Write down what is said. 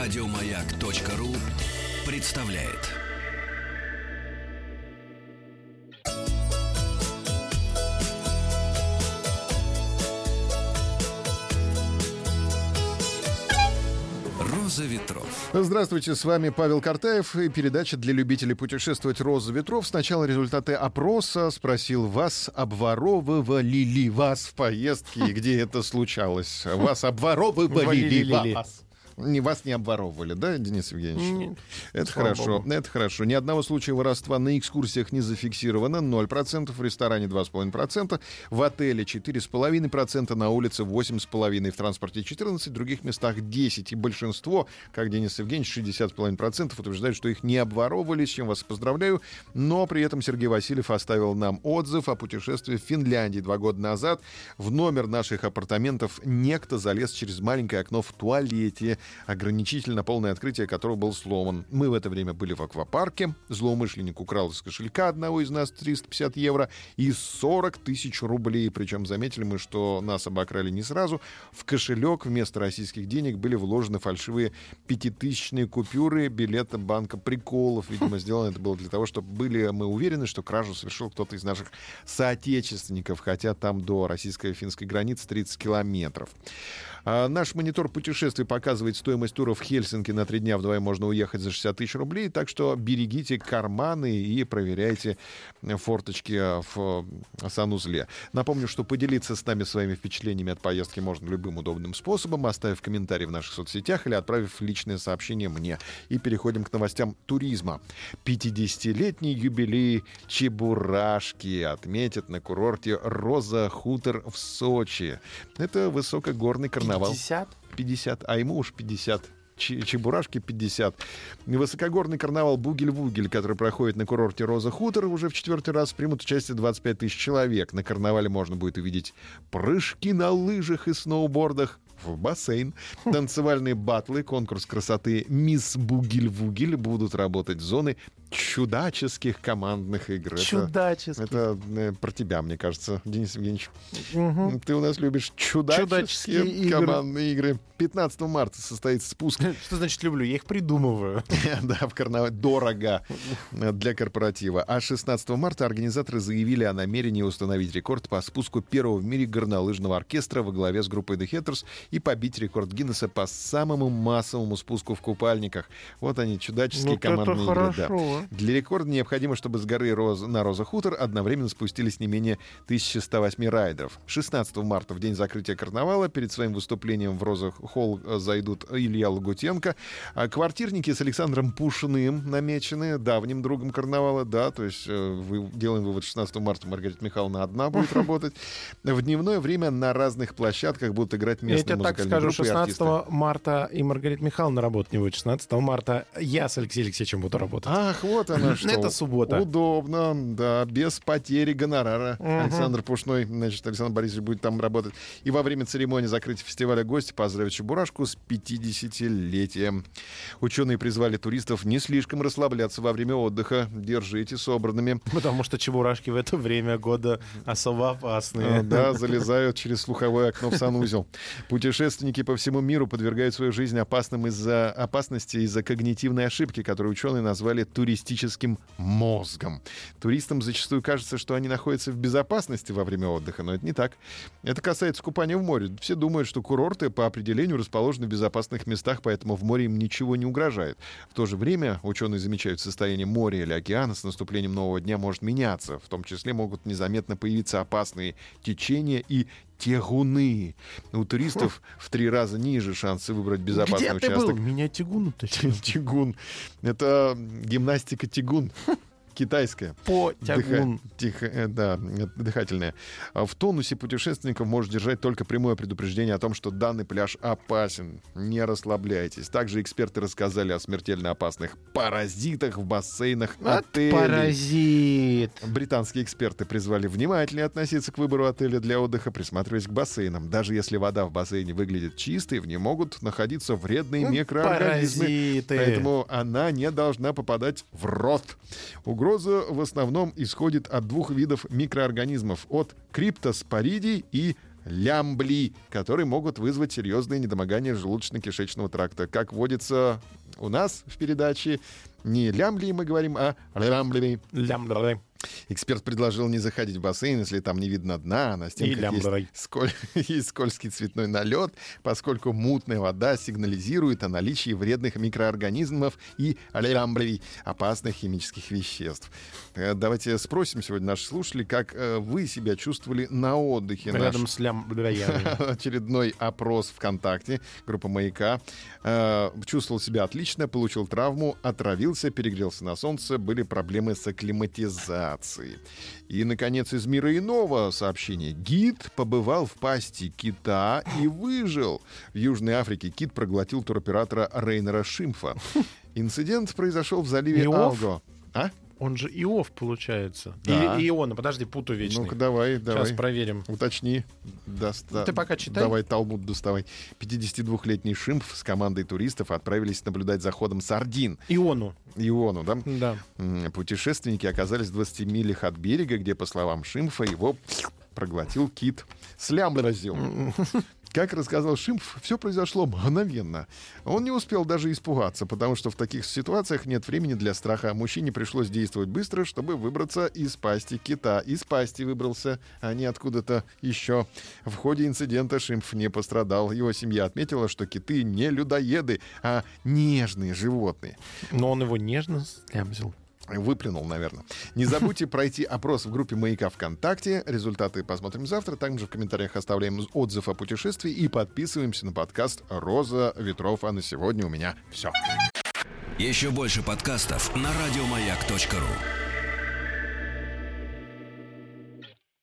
Радиомаяк.ру представляет. Роза ветров. Здравствуйте, с вами Павел Картаев и передача для любителей путешествовать «Роза ветров». Сначала результаты опроса. Спросил, вас обворовывали ли вас в поездке и где это случалось? Вас обворовывали ли вас? Не, вас не обворовывали, да, Денис Евгеньевич? Нет. Это Слава хорошо, богу. это хорошо. Ни одного случая воровства на экскурсиях не зафиксировано. 0%, в ресторане 2,5%, в отеле 4,5%, на улице 8,5%, в транспорте 14%, в других местах 10%. И большинство, как Денис Евгеньевич, 60,5% утверждают, что их не обворовывали, с чем вас поздравляю. Но при этом Сергей Васильев оставил нам отзыв о путешествии в Финляндии два года назад. В номер наших апартаментов некто залез через маленькое окно в туалете, ограничитель на полное открытие которого был сломан. Мы в это время были в аквапарке. Злоумышленник украл из кошелька одного из нас 350 евро и 40 тысяч рублей. Причем заметили мы, что нас обокрали не сразу. В кошелек вместо российских денег были вложены фальшивые пятитысячные купюры билета банка приколов. Видимо, сделано это было для того, чтобы были мы уверены, что кражу совершил кто-то из наших соотечественников, хотя там до российско-финской границы 30 километров. А наш монитор путешествий показывает стоимость тура в Хельсинки на три дня вдвоем можно уехать за 60 тысяч рублей, так что берегите карманы и проверяйте форточки в санузле. Напомню, что поделиться с нами своими впечатлениями от поездки можно любым удобным способом, оставив комментарий в наших соцсетях или отправив личное сообщение мне. И переходим к новостям туризма. 50-летний юбилей Чебурашки отметят на курорте Роза Хутор в Сочи. Это высокогорный карнавал. 50? 50, а ему уж 50. Ч- Чебурашки 50. Высокогорный карнавал Бугель-Вугель, который проходит на курорте Роза Хутор, уже в четвертый раз примут участие 25 тысяч человек. На карнавале можно будет увидеть прыжки на лыжах и сноубордах в бассейн, танцевальные батлы, конкурс красоты «Мисс Бугель-Вугель» будут работать зоны чудаческих командных игр. Это- Чудаческий. Это э, про тебя, мне кажется, Денис Евгеньевич. Мгм. Ты у нас любишь чудаческие, Чудаческие командные игры. 15 марта состоится спуск Что значит люблю? Я их придумываю. да, в карнавале. Дорого для корпоратива. А 16 марта организаторы заявили о намерении установить рекорд по спуску первого в мире горнолыжного оркестра во главе с группой The Hatters и побить рекорд Гиннесса по самому массовому спуску в купальниках. Вот они, чудаческие Вот это командные игры. да. Для рекорда необходимо, чтобы с горы Роз- на Роза Хутор одновременно спустились не менее 1108 райдеров. 16 марта, в день закрытия карнавала, перед своим выступлением в Роза Холл э, зайдут Илья Лагутенко. А квартирники с Александром Пушиным намечены, давним другом карнавала, да, то есть э, вы, делаем вывод, 16 марта Маргарита Михайловна одна будет работать. В дневное время на разных площадках будут играть Я местные тебе так музыкальные скажу, группы и 16 артисты. марта и Маргарита Михайловна работать не будет. 16 марта я с Алексеем Алексеевичем буду работать. Ах, вот она что. Это суббота. Удобно, да, без потери гонорара. Александр Пушной, значит, Александр Борисович будет там работать. И во время церемонии закрытия фестиваля гости поздравят Чебурашку с 50-летием. Ученые призвали туристов не слишком расслабляться во время отдыха. Держите собранными. Потому что чебурашки в это время года особо опасные. Да, залезают через слуховое окно в санузел. Путешественники по всему миру подвергают свою жизнь опасным из-за опасности из-за когнитивной ошибки, которую ученые назвали туристическим мозгом. Туристам зачастую кажется, что они находятся в безопасности во время отдыха, но это не так. Это касается купания в море. Все думают, что курорты по определению расположены в безопасных местах, поэтому в море им ничего не угрожает. В то же время ученые замечают, состояние моря или океана с наступлением нового дня может меняться. В том числе могут незаметно появиться опасные течения и тягуны. У туристов в три раза ниже шансы выбрать безопасный Где ты участок. был? Меня тягун утащил. Тягун. Это гимнастика тягун. Китайская. По Дыха- тихо- э, да, дыхательная. А В тонусе путешественников может держать только прямое предупреждение о том, что данный пляж опасен. Не расслабляйтесь. Также эксперты рассказали о смертельно опасных паразитах в бассейнах Вот отелей. паразит. Британские эксперты призвали внимательнее относиться к выбору отеля для отдыха, присматриваясь к бассейнам. Даже если вода в бассейне выглядит чистой, в ней могут находиться вредные микроорганизмы. паразиты. Поэтому она не должна попадать в рот. Угроза в основном исходит от двух видов микроорганизмов. От криптоспоридий и лямбли, которые могут вызвать серьезные недомогания желудочно-кишечного тракта. Как водится у нас в передаче, не лямбли мы говорим, а лямбли. Лям-лям. Эксперт предложил не заходить в бассейн, если там не видно дна, а на стенках есть, сколь- есть скользкий цветной налет, поскольку мутная вода сигнализирует о наличии вредных микроорганизмов и лямблей, опасных химических веществ. Э, Давайте спросим сегодня наших слушателей, как э, вы себя чувствовали на отдыхе. Наш Рядом с лям-лями. очередной опрос ВКонтакте, группа «Маяка». Э, чувствовал себя отлично, получил травму, отравился, перегрелся на солнце, были проблемы с акклиматизацией. И, наконец, из мира иного сообщение. Гид побывал в пасти кита и выжил. В Южной Африке кит проглотил туроператора Рейнера Шимфа. Инцидент произошел в заливе? Алго. А? Он же Иов, получается. Да. Или Иона, подожди, путаю вечный. Ну-ка, давай, давай. Сейчас проверим. Уточни. Доста- Ты пока читай. Давай Талмуд доставай. 52-летний Шимф с командой туристов отправились наблюдать за ходом сардин. Иону, Иону, да? да. Путешественники оказались в 20 милях от берега, где, по словам Шимфа, его проглотил кит. Слям разил. Как рассказал Шимф, все произошло мгновенно. Он не успел даже испугаться, потому что в таких ситуациях нет времени для страха. Мужчине пришлось действовать быстро, чтобы выбраться из пасти кита. Из пасти выбрался, а не откуда-то еще. В ходе инцидента Шимф не пострадал. Его семья отметила, что киты не людоеды, а нежные животные. Но он его нежно слямзил. Выплюнул, наверное. Не забудьте пройти опрос в группе «Маяка ВКонтакте». Результаты посмотрим завтра. Также в комментариях оставляем отзыв о путешествии и подписываемся на подкаст «Роза ветров». А на сегодня у меня все. Еще больше подкастов на радиомаяк.ру.